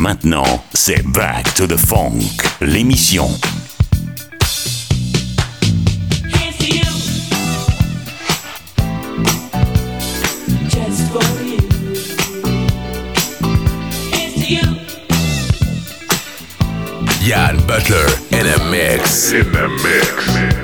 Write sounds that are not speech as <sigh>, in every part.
Maintenant, c'est Back to the Funk, l'émission. Yann Butler in a mix. In the mix.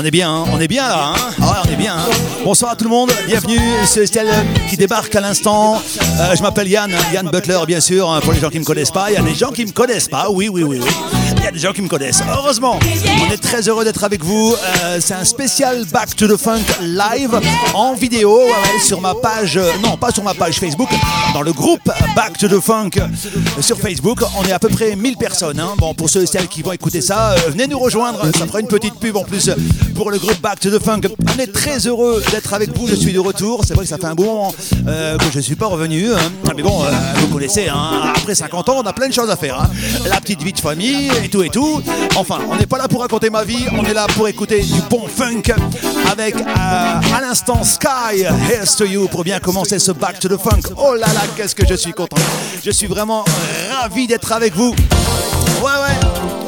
On est bien, hein. on est bien là, hein ouais, on est bien. Hein. Bonsoir à tout le monde, bienvenue, c'est Estelle qui débarque à l'instant. Euh, je m'appelle Yann, Yann Butler bien sûr, pour les gens qui ne me connaissent pas. Il y a des gens qui me connaissent pas, oui, oui, oui, oui. Des gens qui me connaissent. Heureusement, on est très heureux d'être avec vous. Euh, c'est un spécial Back to the Funk live en vidéo sur ma page, euh, non pas sur ma page Facebook, dans le groupe Back to the Funk sur Facebook. On est à peu près 1000 personnes. Bon, pour ceux et celles qui vont écouter ça, venez nous rejoindre. Ça fera une petite pub en plus pour le groupe Back to the Funk. On est très heureux d'être avec vous. Je suis de retour. C'est vrai que ça fait un bon moment euh, que je ne suis pas revenu. Hein. Mais bon, euh, vous connaissez, hein. après 50 ans, on a plein de choses à faire. Hein. La petite vie de famille et tout et tout. Enfin, on n'est pas là pour raconter ma vie. On est là pour écouter du bon funk avec euh, à l'instant Sky, Here's to You pour bien commencer ce Back to the Funk. Oh là là, qu'est-ce que je suis content. Je suis vraiment ravi d'être avec vous. Ouais, ouais.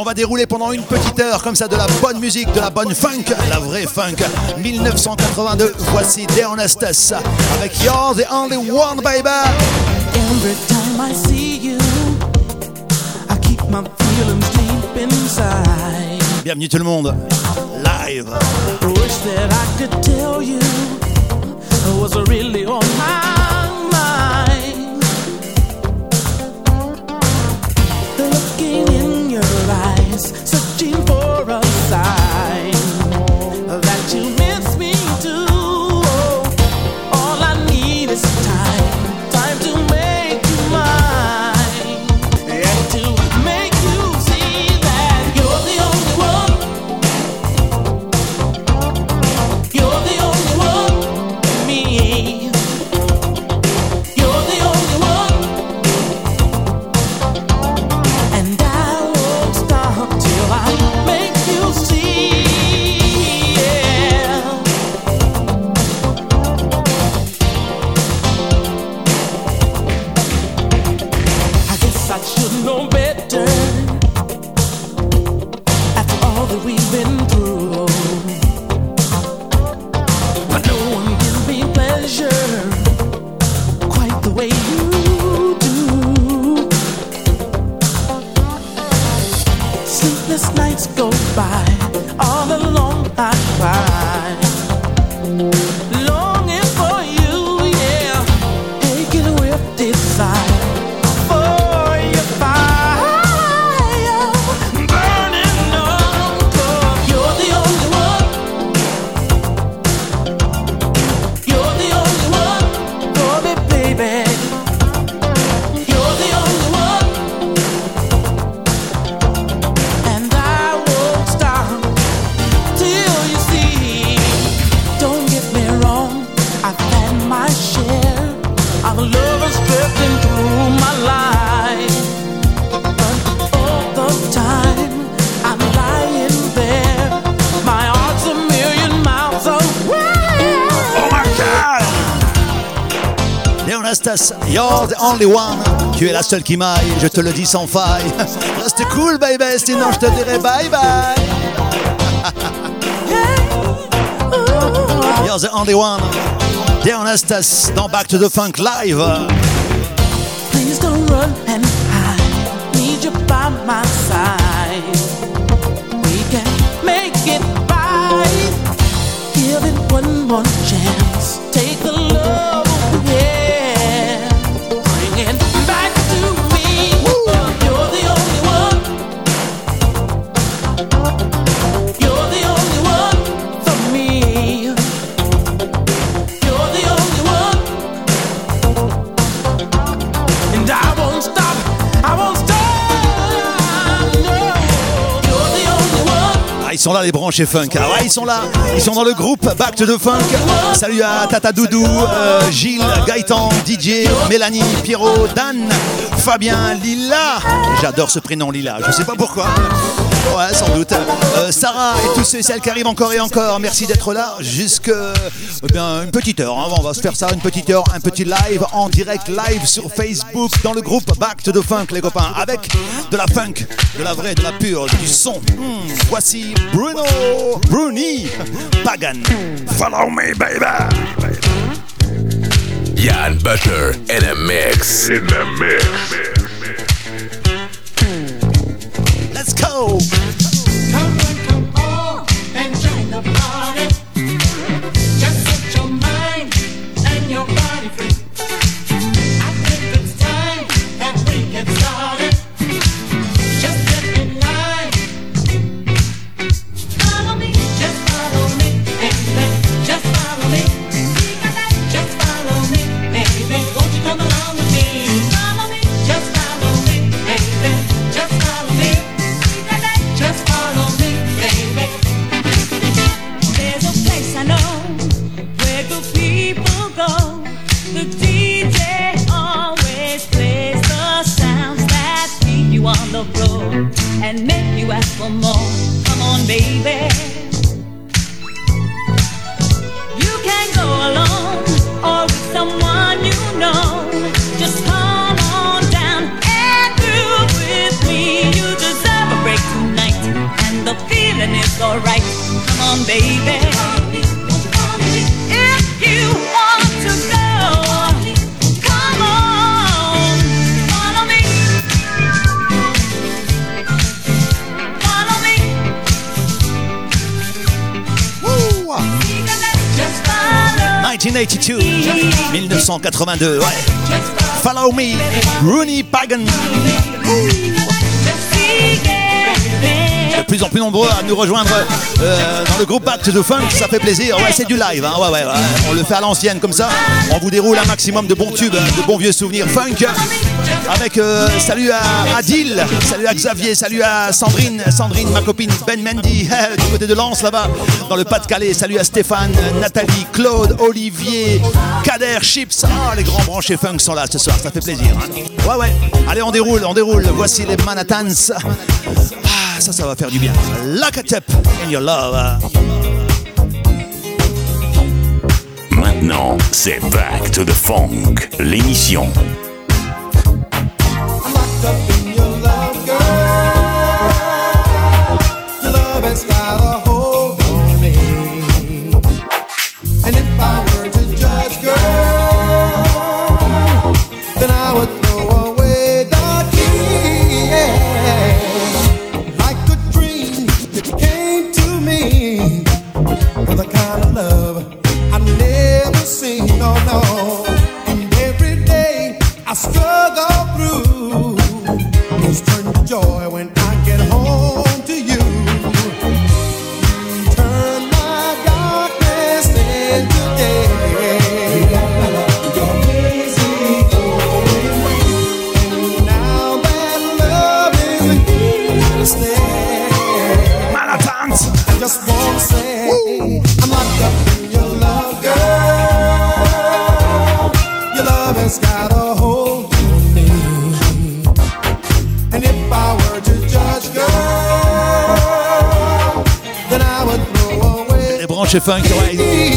On va dérouler pendant une petite heure comme ça de la bonne musique, de la bonne funk, la vraie funk. 1982, voici Deonestes avec You're the Only One, baby. Every time I see you, I keep my feelings deep inside. Bienvenue tout le monde, live. Wish that I could tell you was really on my searching for a sign. Tu es la seule qui m'aille, je te le dis sans faille. <laughs> Reste cool, baby, sinon je te dirai bye bye. You're the only one. Leonastas dans Back to the Funk Live. Please don't run and hide. Need you by my side. Les branchés funk. Ah ouais, ils sont là. Ils sont dans le groupe Back to Funk. Salut à Tata Doudou, euh, Gilles, Gaëtan, DJ, Mélanie, Pierrot, Dan, Fabien, Lila. J'adore ce prénom Lila. Je sais pas pourquoi. Ouais, sans doute. Euh, Sarah et tous ceux et celles qui arrivent encore et encore. Merci d'être là. Jusque eh bien une petite heure. hein. On va se faire ça une petite heure, un petit live en direct live sur Facebook dans le groupe Back to the Funk, les copains, avec de la funk, de la vraie, de la pure, du son. Hmm, voici Bruno, Bruni, Pagan. Follow me, baby. Jan Butler in a mix. In the mix. Let's go. On, baby. You can go alone or with someone you know. Just come on down and groove with me. You deserve a break tonight, and the feeling is alright. Come on, baby. 1982, 1982, ouais. Follow me, Rooney Pagan. De plus en plus nombreux à nous rejoindre euh, dans le groupe to the Funk, ça fait plaisir. Ouais, c'est du live, hein. ouais, ouais. On le fait à l'ancienne comme ça. On vous déroule un maximum de bons tubes, de bons vieux souvenirs funk. Avec euh, salut à Adil, salut à Xavier, salut à Sandrine, Sandrine, ma copine Ben Mendy, <laughs> du côté de Lens là-bas, dans le Pas-de-Calais. Salut à Stéphane, Nathalie, Claude, Olivier, Kader, Chips. Ah, les grands branchés funk sont là ce soir, ça fait plaisir. hein. Ouais, ouais. Allez, on déroule, on déroule. Voici les Manhattans. Ah, ça, ça va faire du bien. Lakatep in your love. Maintenant, c'est Back to the Funk, l'émission. I'm locked up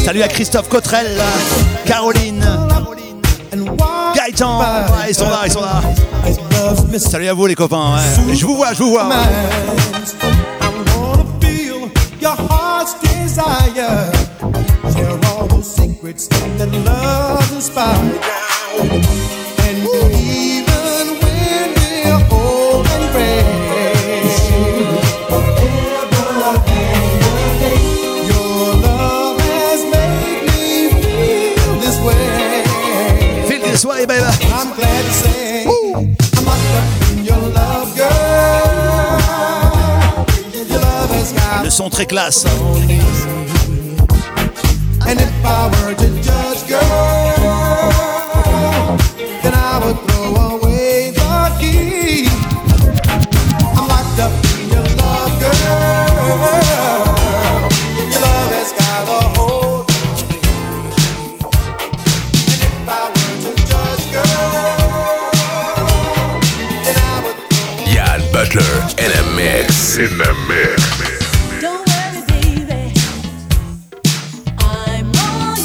Salut à Christophe Cotrel, Caroline. Ouais, ils sont là, ils sont là. Salut à vous les copains. Je vous vois, je vous vois. This way, baby. I'm glad to say I'm locked up in your love, girl. Your love has got Le son très classe. And if I were to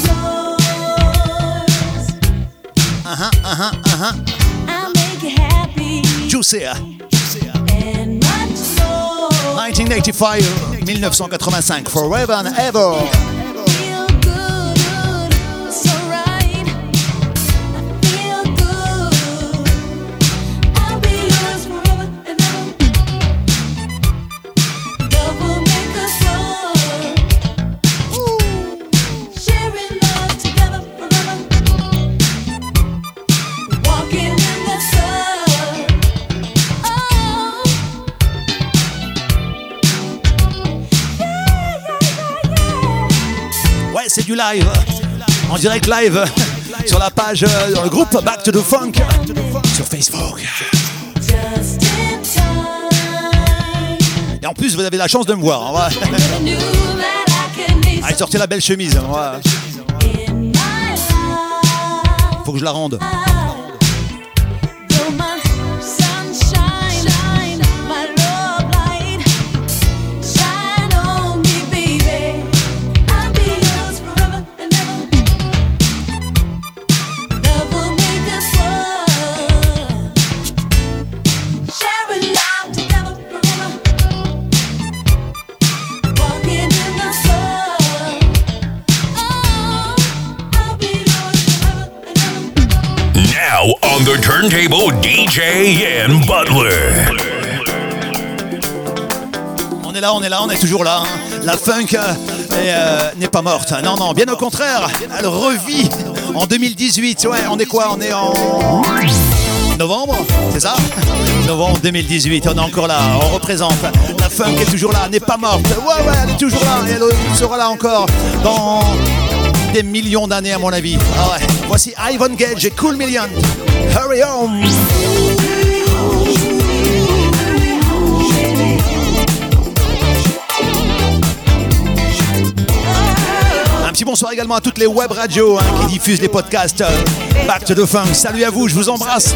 yours. Uh huh, uh huh, uh huh. I'll make you happy Juicy. and much more. 1985, 1985, Forever and Ever. Live. En direct live sur la page, euh, dans le groupe Back to the Funk sur Facebook. Et en plus, vous avez la chance de me voir. need Allez, sortez la belle chemise. Faut que je la rende. Turntable, DJ Yann Butler. On est là, on est là, on est toujours là. hein. La funk euh, euh, n'est pas morte. Non, non, bien au contraire. Elle revit en 2018. Ouais, on est quoi? On est en novembre, c'est ça? Novembre 2018, on est encore là, on représente. La funk est toujours là, n'est pas morte. Ouais, ouais, elle est toujours là et elle sera là encore dans des millions d'années à mon avis. Ah. Voici Ivan Gage et Cool Million. Hurry home Un petit bonsoir également à toutes les web radios hein, qui diffusent les podcasts euh, Back to the Funk. Salut à vous, je vous embrasse.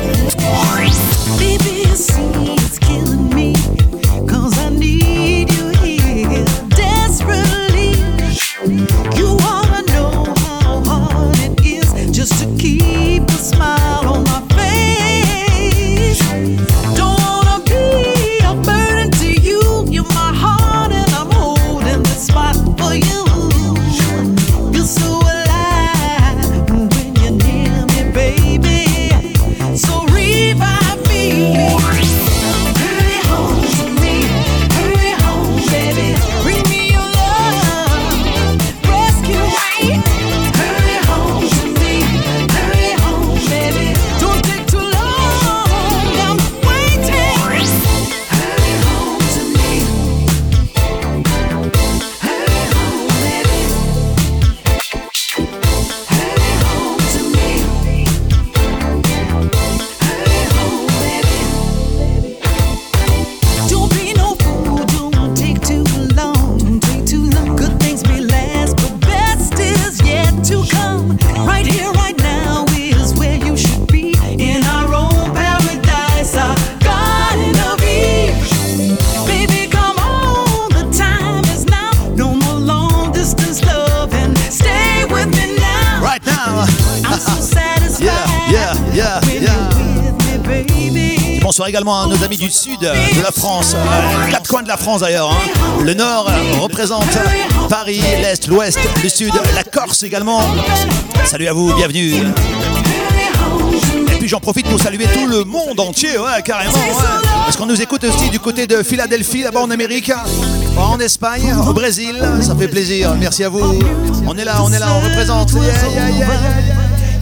sud de la France, quatre coins de la France d'ailleurs. Hein. Le nord représente Paris, l'est, l'ouest, le sud, la Corse également. Salut à vous, bienvenue. Et puis j'en profite pour saluer tout le monde entier, ouais, carrément. Ouais. Parce qu'on nous écoute aussi du côté de Philadelphie, là-bas en Amérique, en Espagne, au Brésil. Ça fait plaisir, merci à vous. On est là, on est là, on représente.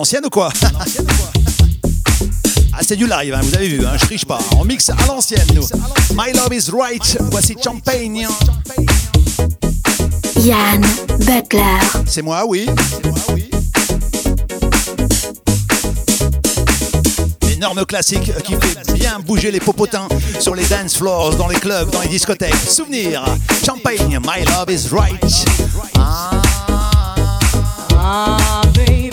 l'ancienne ou quoi <laughs> Ah, c'est du live, hein, vous avez vu, hein, je triche pas. On mixe à l'ancienne, nous. My Love is Right, voici Champagne. Yann Butler. C'est moi, oui. Énorme classique qui fait bien bouger les popotins sur les dance floors, dans les clubs, dans les discothèques. Souvenir, Champagne, My Love is Right. Ah, ah baby.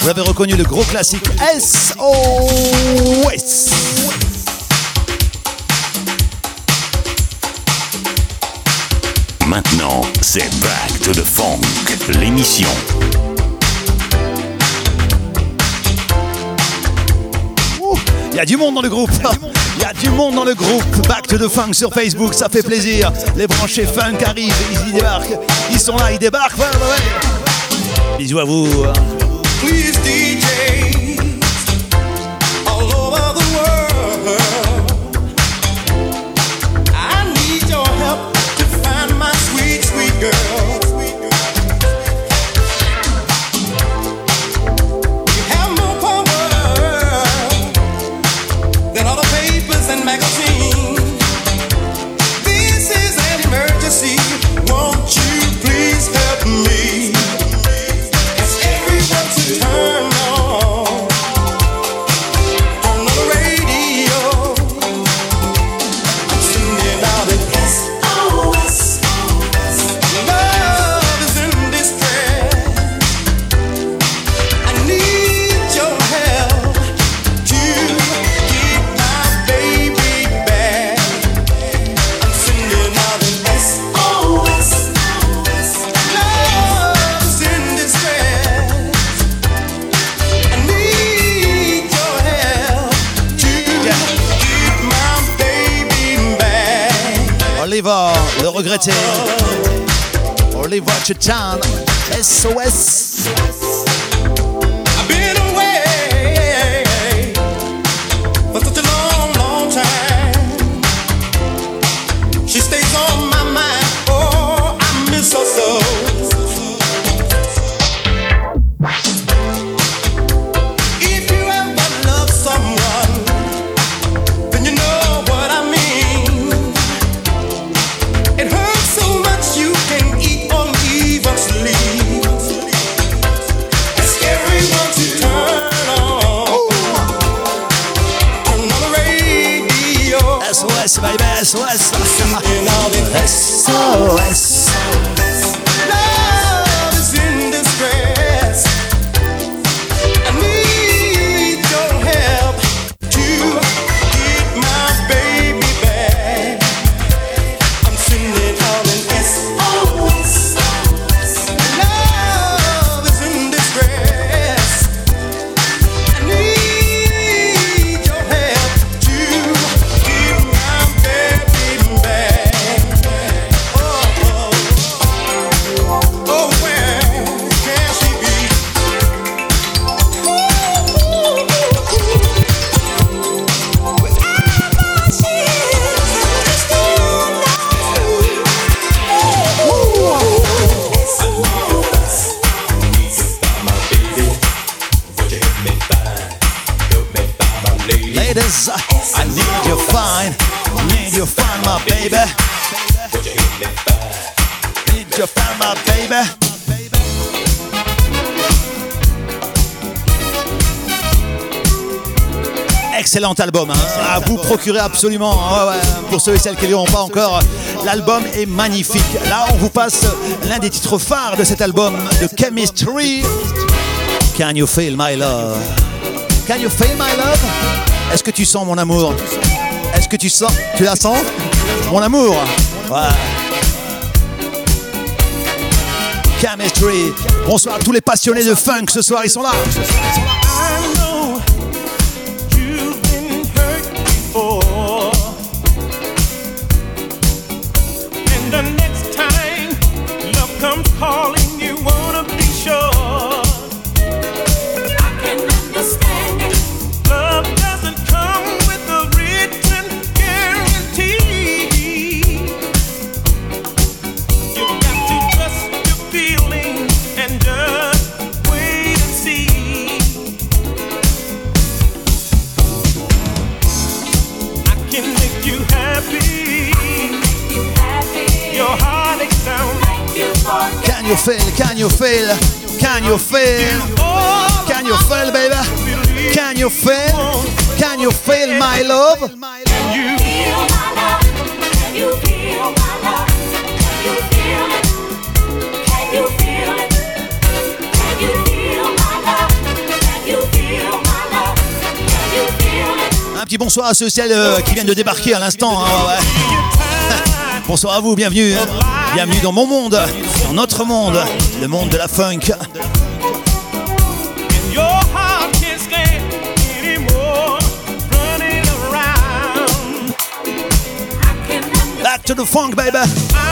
Vous avez reconnu le gros classique SOS. Maintenant, c'est Back to the Funk, l'émission. Il y a du monde dans le groupe. Il <laughs> y a du monde dans le groupe. Back to the Funk sur Facebook, ça fait plaisir. Les branchés funk arrivent, ils y débarquent. Ils sont là, ils débarquent. Ouais, ouais, ouais. Bisous à vous. Ratchet Town, SOS. The I need you fine. Fine, my baby. Need you fine, my baby. Excellent album, hein. à vous procurer absolument. hein. Pour ceux et celles qui ne l'ont pas encore, l'album est magnifique. Là, on vous passe l'un des titres phares de cet album, de Chemistry. Can you feel my love? Can you feel my love? Est-ce que tu sens mon amour? Est-ce que tu sens? Tu la sens? Mon amour? Ouais. Chemistry. Bonsoir tous les passionnés de funk ce soir, ils sont là. Can you feel? Can you feel? Can you feel? Can you feel, baby? Can you feel? Can you feel my love? Un petit bonsoir à ceux celles euh, qui viennent de débarquer à l'instant. hein, ouais, ouais. <laughs> Bonsoir à vous, bienvenue. Bienvenue dans mon monde, notre monde, le monde de la funk. Back to the funk, baby.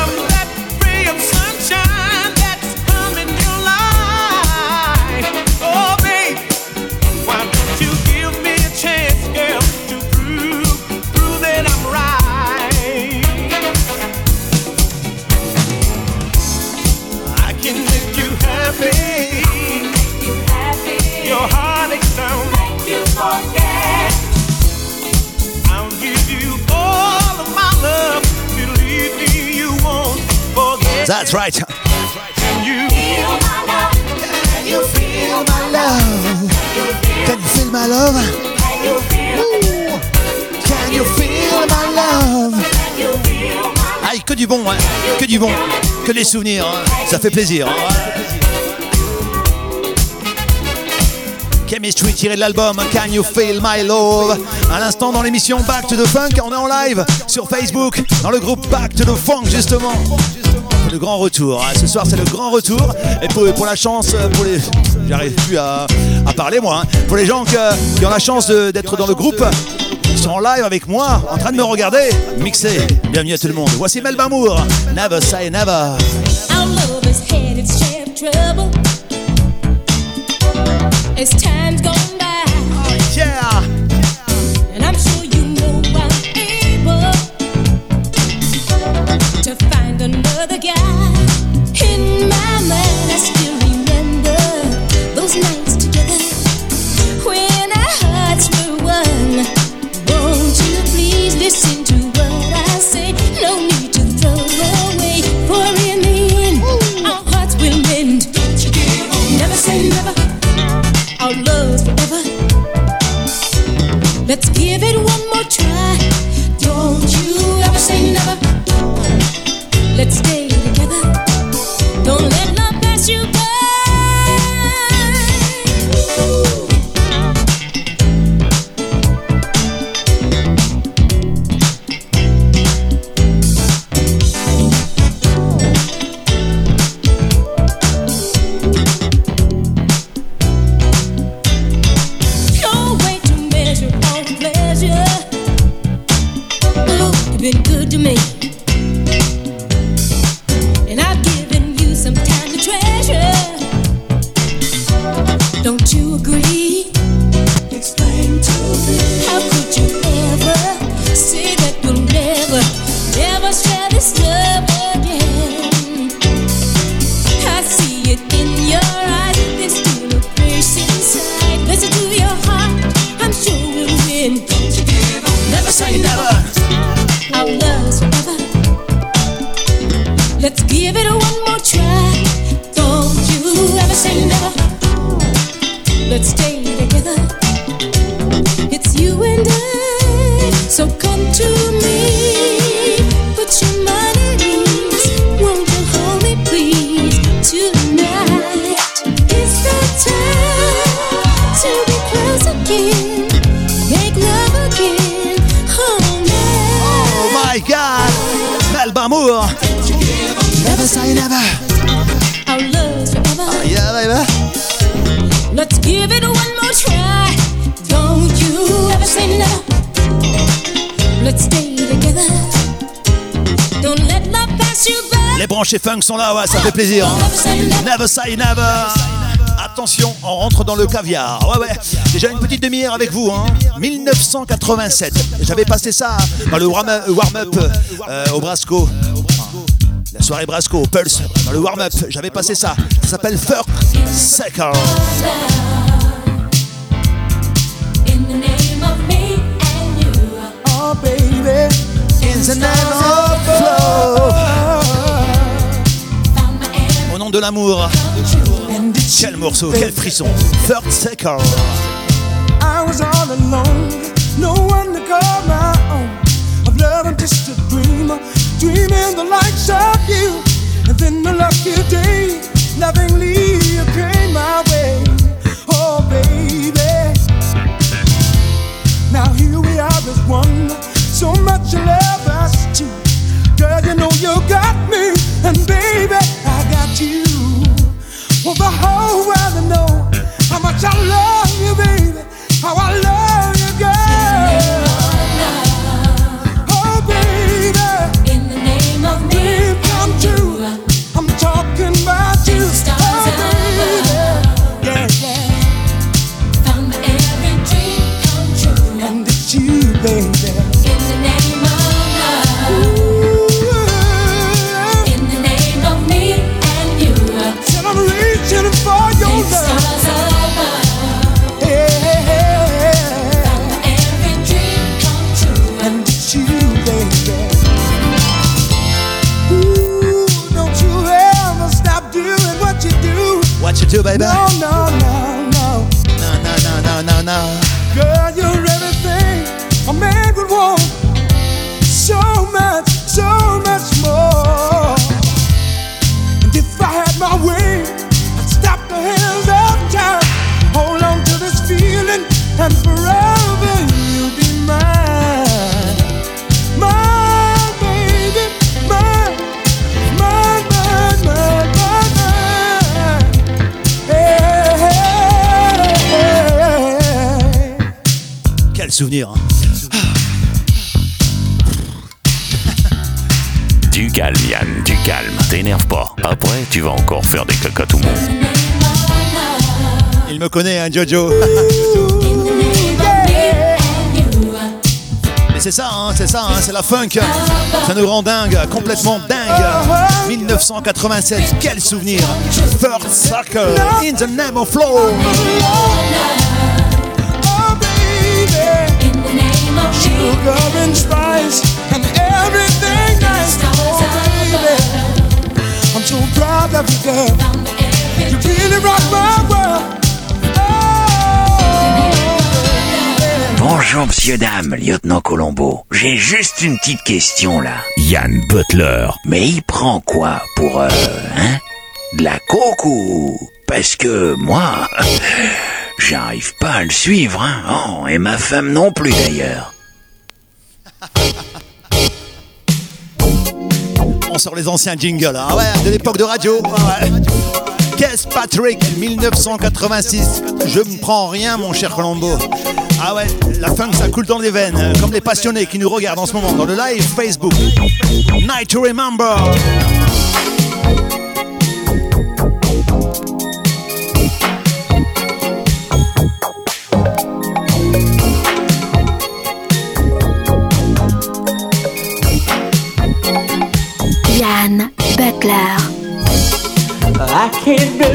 That's right. Can you feel my love? Can you feel my love? Can you feel my love? Can you feel Can you feel my love? Aïe, que du bon, hein. que du bon, que des souvenirs, hein. ça fait plaisir. hein. Chemistry tiré de l'album Can You Feel My Love À l'instant dans l'émission Back to the Funk, on est en live sur Facebook dans le groupe Back to the Funk justement. Le grand retour. hein. Ce soir c'est le grand retour. Et pour, pour la chance, euh, pour les, j'arrive plus à, à parler moi. hein. Pour les gens que- qui ont la chance d'être dans le groupe, ils sont en live avec moi, en train de me regarder, mixer. Bienvenue à tout le monde. Voici Melba Moore. Never say never. Its time's gone by. Yeah. Try. By. Les branchés funk sont là, ouais, ça fait plaisir. hein. Never say never. Attention, on rentre dans le caviar. Ouais, ouais. Déjà une petite demi-heure avec vous. Hein. 1987. J'avais passé ça dans le warm-up warm-up, euh, au Brasco. La soirée Brasco, au Pulse. Dans le warm-up, j'avais passé ça. Ça s'appelle First Second. In the name of me nom de l'amour. Quel morceau, quel frisson. Third Second. I was all alone, no one to call my own. Of love, I'm just a dreamer, dreaming the likes of you. And then the lucky day, lovingly you came my way. Oh, baby. Now here we are as one, so much love us two. Girl, you know you got me, And baby, I got you. The whole world how much I love you, baby. How I love you. No, no, no, souvenir. hein. Du calme, Yann, du calme. T'énerve pas. Après, tu vas encore faire des caca tout le monde. Il me connaît, hein, Jojo. <laughs> Mais c'est ça, hein, c'est ça, hein, c'est la funk. Ça nous rend dingue, complètement dingue. 1987, quel souvenir. Third Circle, In the Name of Flow. Sugar and spice and everything nice. Oh, baby. I'm so proud of you, girl. You really rock my world. Bonjour, monsieur, dame, lieutenant Colombo. J'ai juste une petite question, là. Yann Butler. Mais il prend quoi pour, euh, hein? De la coke ou... Parce que moi, j'arrive pas à le suivre, hein. Oh, et ma femme non plus, d'ailleurs. On sort les anciens jingles, hein, ouais, de l'époque de radio. ouais. Qu'est-ce Patrick, 1986. Je me prends rien, mon cher Colombo. Ah ouais, la funk ça coule dans les veines, comme les passionnés qui nous regardent en ce moment dans le live Facebook. Night to Remember. can't be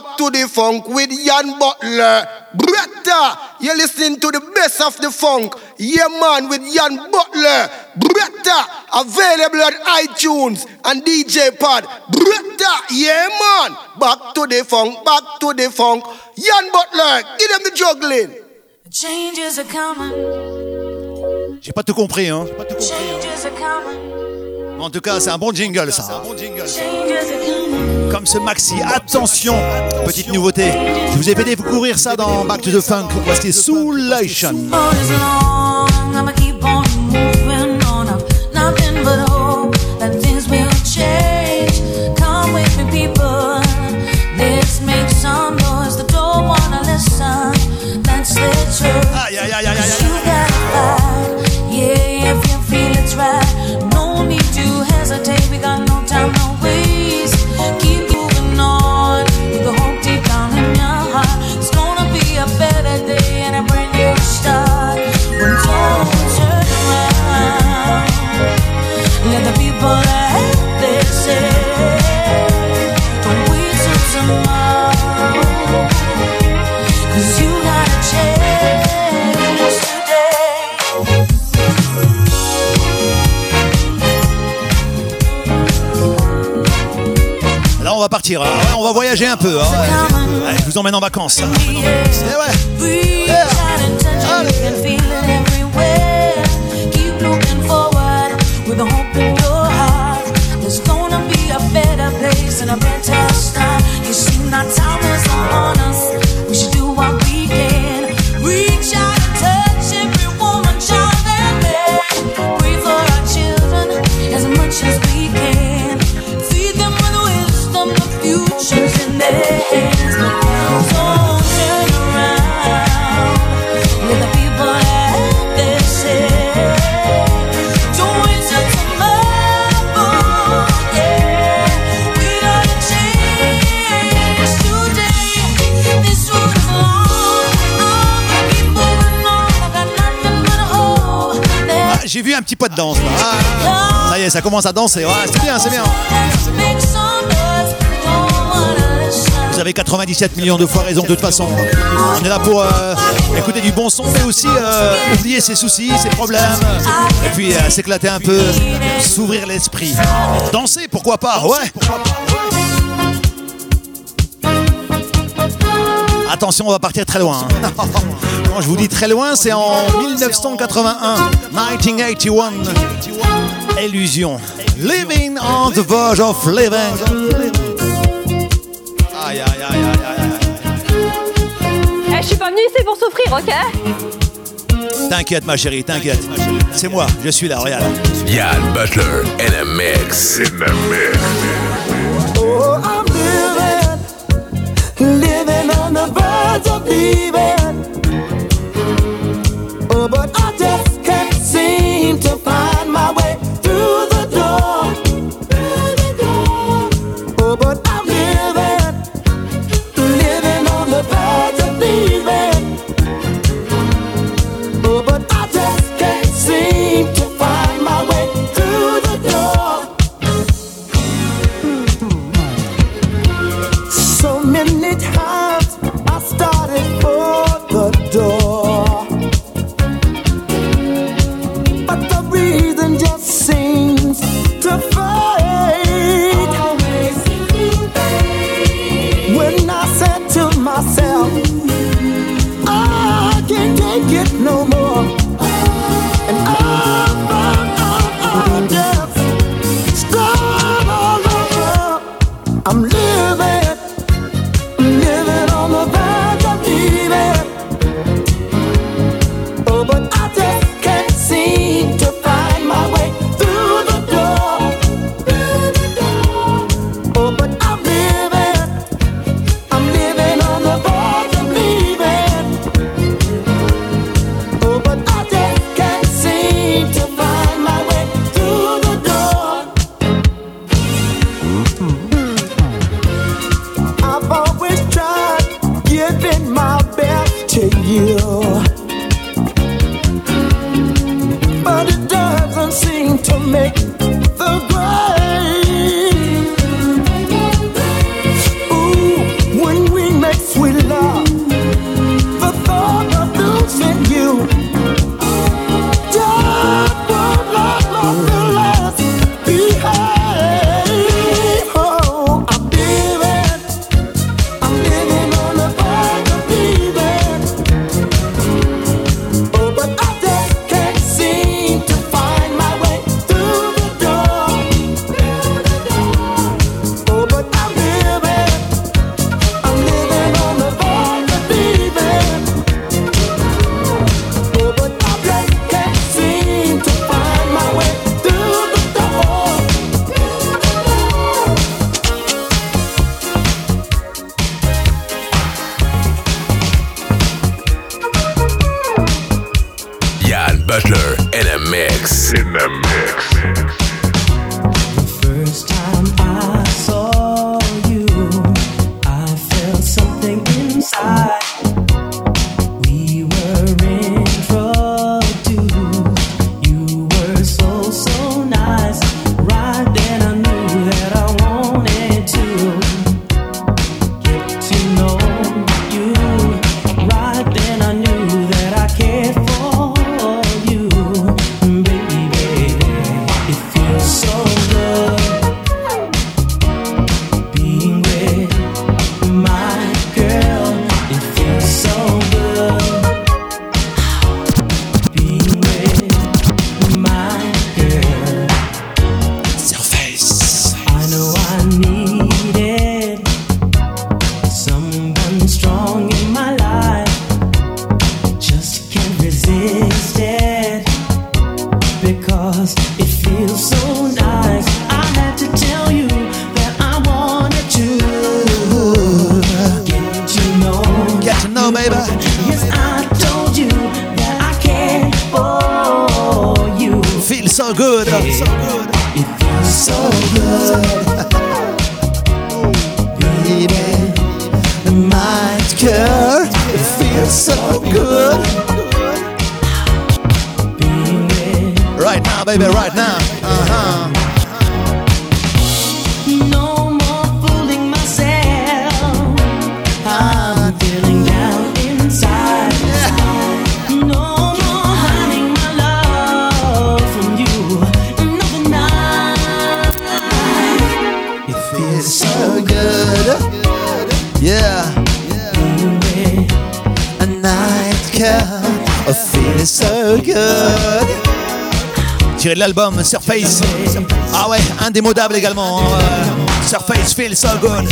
back to the funk with Jan Butler. Bretta, you're listening to the best of the funk? Yeah, man, with Jan Butler. Bretta, available on iTunes and DJ Pod. Bretta, yeah, man. Back to the funk, back to the funk. Jan Butler, give them the juggling. Changes are coming. J'ai pas tout compris, hein. Changes are coming. En tout cas, c'est un bon jingle, ça. Comme ce maxi. Attention, petite nouveauté. Je vous ai fait découvrir ça dans Back to the Funk. Voici Soulation. On va partir. hein. Ouais, on va voyager un peu. hein. Allez, je vous emmène en vacances. Eh ouais. Reach out ça commence à danser. Ouais, c'est bien, c'est bien. Vous avez 97 millions de fois raison de toute façon. On est là pour euh, écouter du bon son, mais aussi euh, oublier ses soucis, ses problèmes, et puis euh, s'éclater un peu, s'ouvrir l'esprit. Danser, pourquoi pas Ouais. Attention, on va partir très loin. hein. <laughs> Quand je vous dis très loin, c'est en 1981, 1981. Illusion. Living on the verge of living. Aïe, aïe, aïe, aïe, aïe, Eh, je suis pas venue ici pour souffrir, ok? T'inquiète, ma chérie, t'inquiète. C'est moi, je suis là, regarde. Yann Butler in a mix. In the mix. Oh, I'm living, living on the verge of leaving. Good. Tiré de l'album Surface. Ah ouais, indémodable également. Euh, Surface Feel So Good.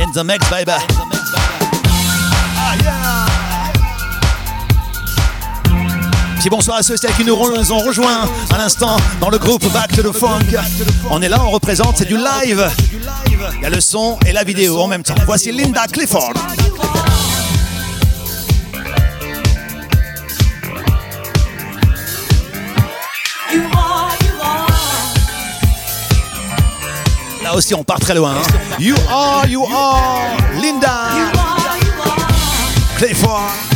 In the mix, baby. Bonsoir à ceux qui nous ont rejoints à l'instant dans le groupe Back to the Funk. On est là, on représente, c'est du live. Il y a le son et la vidéo en même temps. Voici Linda Clifford. Là aussi, on part très loin. Hein. You are, you are, Linda Clifford.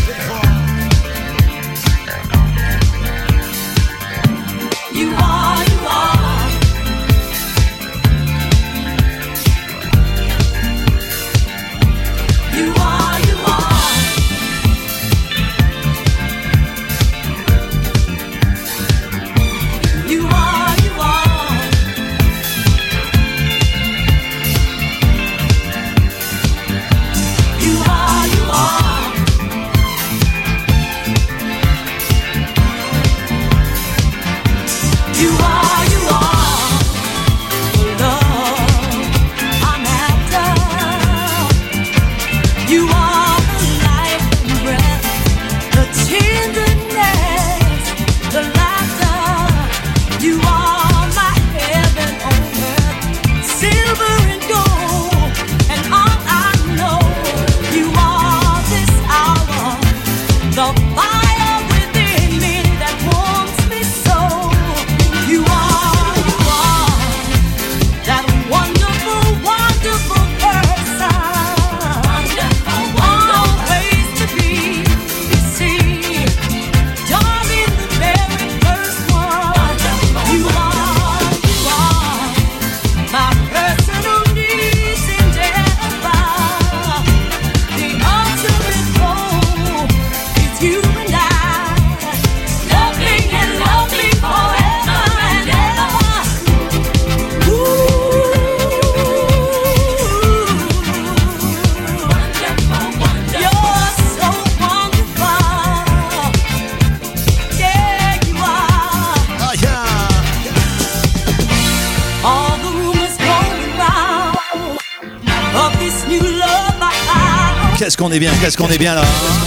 Est bien, qu'est-ce qu'on est bien là. hein.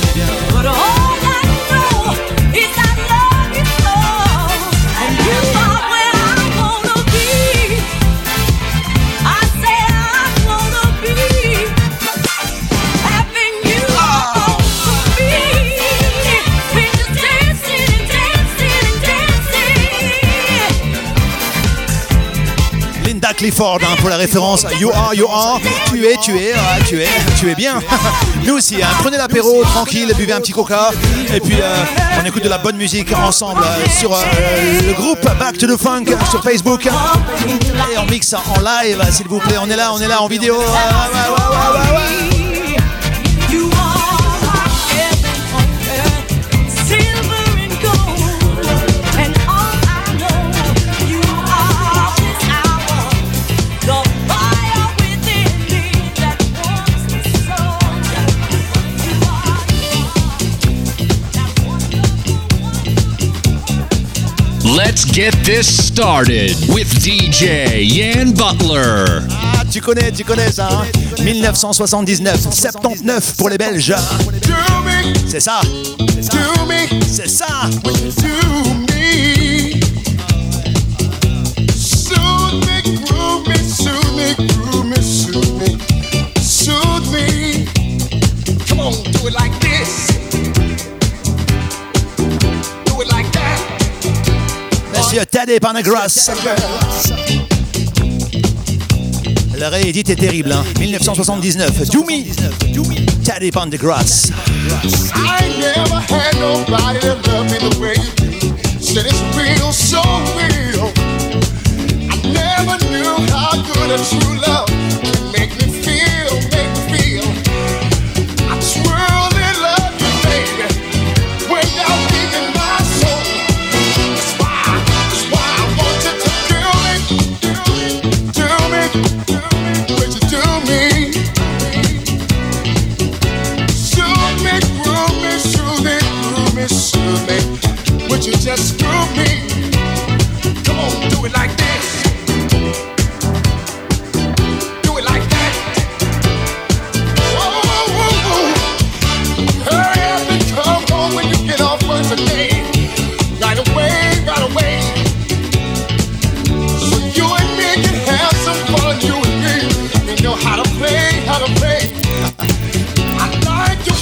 Clifford hein, pour la référence You are, you are. Tu es, tu es, ah, tu es, tu es bien. <laughs> Nous aussi, hein. prenez l'apéro tranquille, buvez un petit coca. Et puis euh, on écoute de la bonne musique ensemble euh, sur euh, le groupe Back to the Funk sur Facebook. Et on mixe en live, s'il vous plaît. On est là, on est là en vidéo. Let's get this started with DJ Yan Butler. Ah, tu connais, tu connais ça. hein 1979, 79 pour les Belges. C'est ça. C'est ça. Soothe Monsieur Tadé Pendergrass. Le réédit est terrible, hein. 1979. Do me. Taddy Pendergrass. I never had nobody that love me the way you do. Said it's real, so real. I never knew how good a true love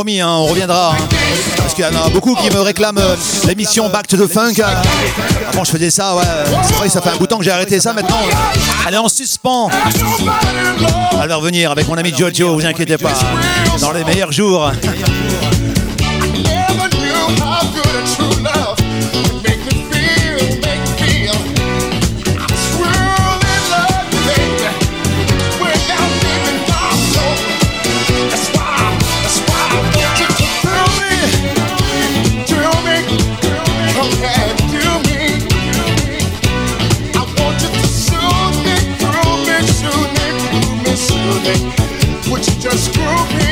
promis, hein, on reviendra. hein. Parce qu'il y en a beaucoup qui me réclament euh, l'émission Back to the Funk. Avant, je faisais ça, ouais. Que ça fait un bout de temps que j'ai arrêté ça maintenant. Elle est en suspens. Elle va revenir avec mon ami Jojo, vous inquiétez pas. Dans les meilleurs jours.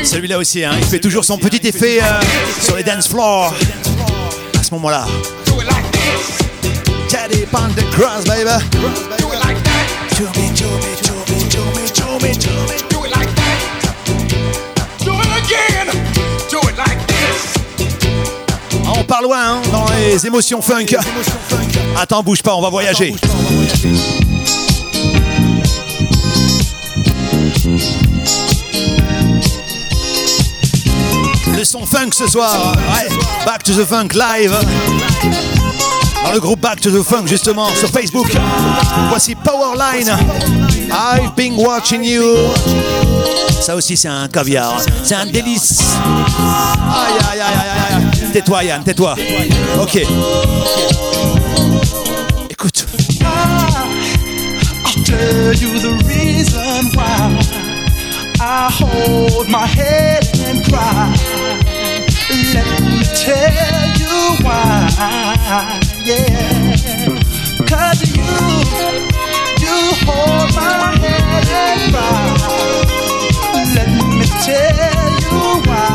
Celui-là aussi, hein, il fait toujours son petit effet euh, sur les dance floors. À ce moment-là. Teddy baby. Ah, on part loin hein, dans les émotions funk. Attends, bouge pas, on va voyager. Son funk ce soir. Ouais. Back to the Funk live. Dans le groupe Back to the Funk justement sur Facebook. Voici Powerline. I've been watching you. Ça aussi c'est un caviar. C'est un délice. Aïe aïe aïe aïe. Tais-toi Yann, tais-toi. Ok. Écoute. You the reason why I hold my head cry. Let me tell you why. Yeah. Cause you, you hold my head and rise. Let me tell you why.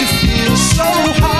You feel so high.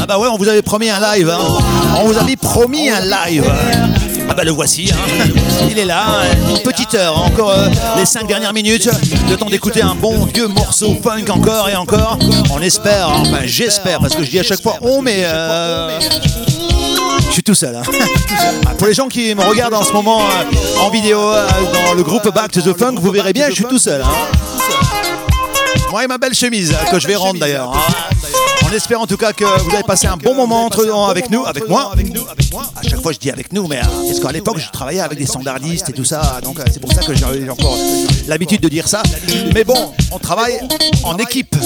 Ah bah ouais, on vous avait promis un live. hein. On vous avait promis un live. Ah bah le voici, hein. il est là, une petite heure, encore euh, les cinq dernières minutes, le temps d'écouter un bon vieux morceau funk encore et encore. On espère, enfin j'espère, parce que je dis à chaque fois on, mais euh, je suis tout seul. hein. Ah, Pour les gens qui me regardent en ce moment en vidéo euh, dans le groupe Back to the Funk, vous verrez bien, je suis tout seul. hein. Moi et ma belle chemise, que je vais rendre d'ailleurs. hein. On espère en tout cas que vous avez passé un bon moment entre, avec nous, avec moi. À chaque fois je dis avec nous, mais euh, parce qu'à l'époque je travaillais avec des standardistes et tout ça, donc euh, c'est pour ça que j'ai encore l'habitude de dire ça. Mais bon, on travaille en équipe.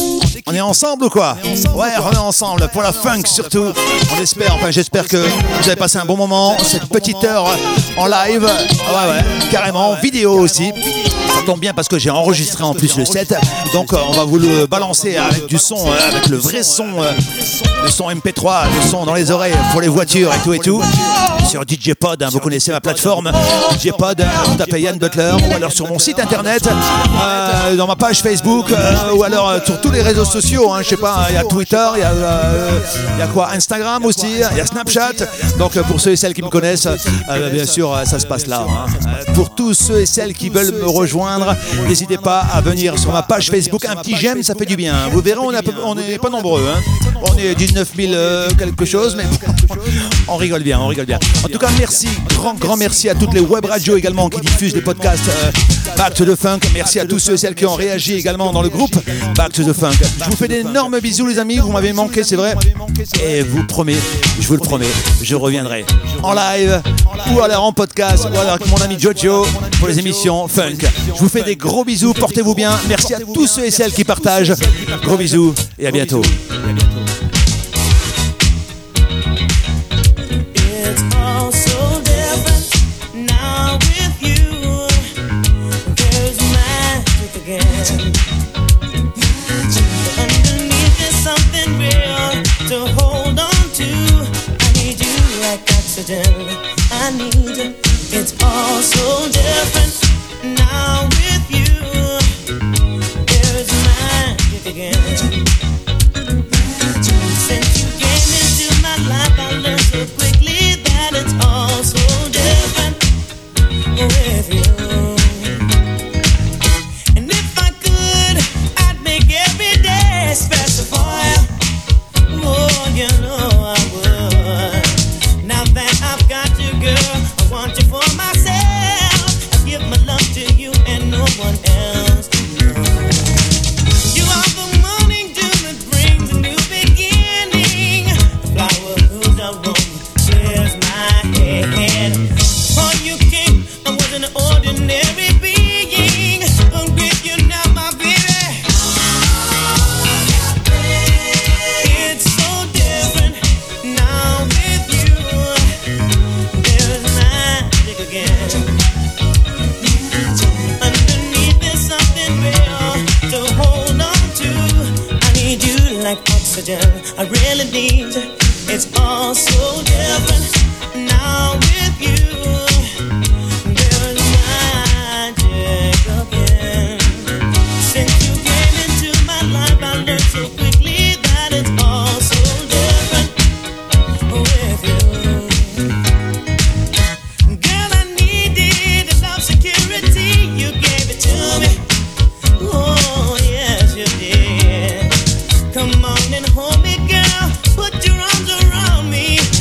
On est ensemble ou quoi Ouais, on est ensemble pour la funk surtout. On espère, enfin j'espère que vous avez passé un bon moment. Cette petite heure en live, ouais ouais, carrément, en vidéo aussi. Tombe bien parce que j'ai enregistré en plus le set, donc euh, on va vous le balancer avec du son, euh, avec le vrai son, euh, le son MP3, le son dans les oreilles pour les voitures et tout et tout. Sur DJ Pod, hein, vous connaissez ma plateforme, DJ Pod, vous tapez Yann Butler, ou alors sur mon site internet, euh, dans ma page Facebook, ou alors sur tous les réseaux sociaux, hein, je sais pas, il y a Twitter, il y, a, quoi, Instagram aussi, il y a Snapchat. Donc pour ceux et celles qui me connaissent, bien sûr, ça se passe là. hein. Pour tous ceux et celles qui veulent me rejoindre, n'hésitez pas à venir sur ma page Facebook. Un petit j'aime, ça fait du bien. Vous verrez, on n'est pas nombreux. hein. On est 19 000 euh, quelque chose, mais on rigole bien, on rigole bien. En tout cas, merci, grand, grand merci à toutes les web radios également qui diffusent les podcasts euh, Back to the Funk. Merci à tous ceux et celles qui ont réagi également dans le groupe Back to the Funk. Je vous fais d'énormes bisous, les amis. Vous m'avez manqué, c'est vrai. Et vous promets, je vous le promets, je reviendrai en live ou alors en podcast ou alors avec mon ami Jojo pour les émissions Funk. Je vous fais des gros bisous, portez-vous bien. Merci à tous ceux et celles qui partagent. Gros bisous et à bientôt. and hold me, girl. Put your arms around me.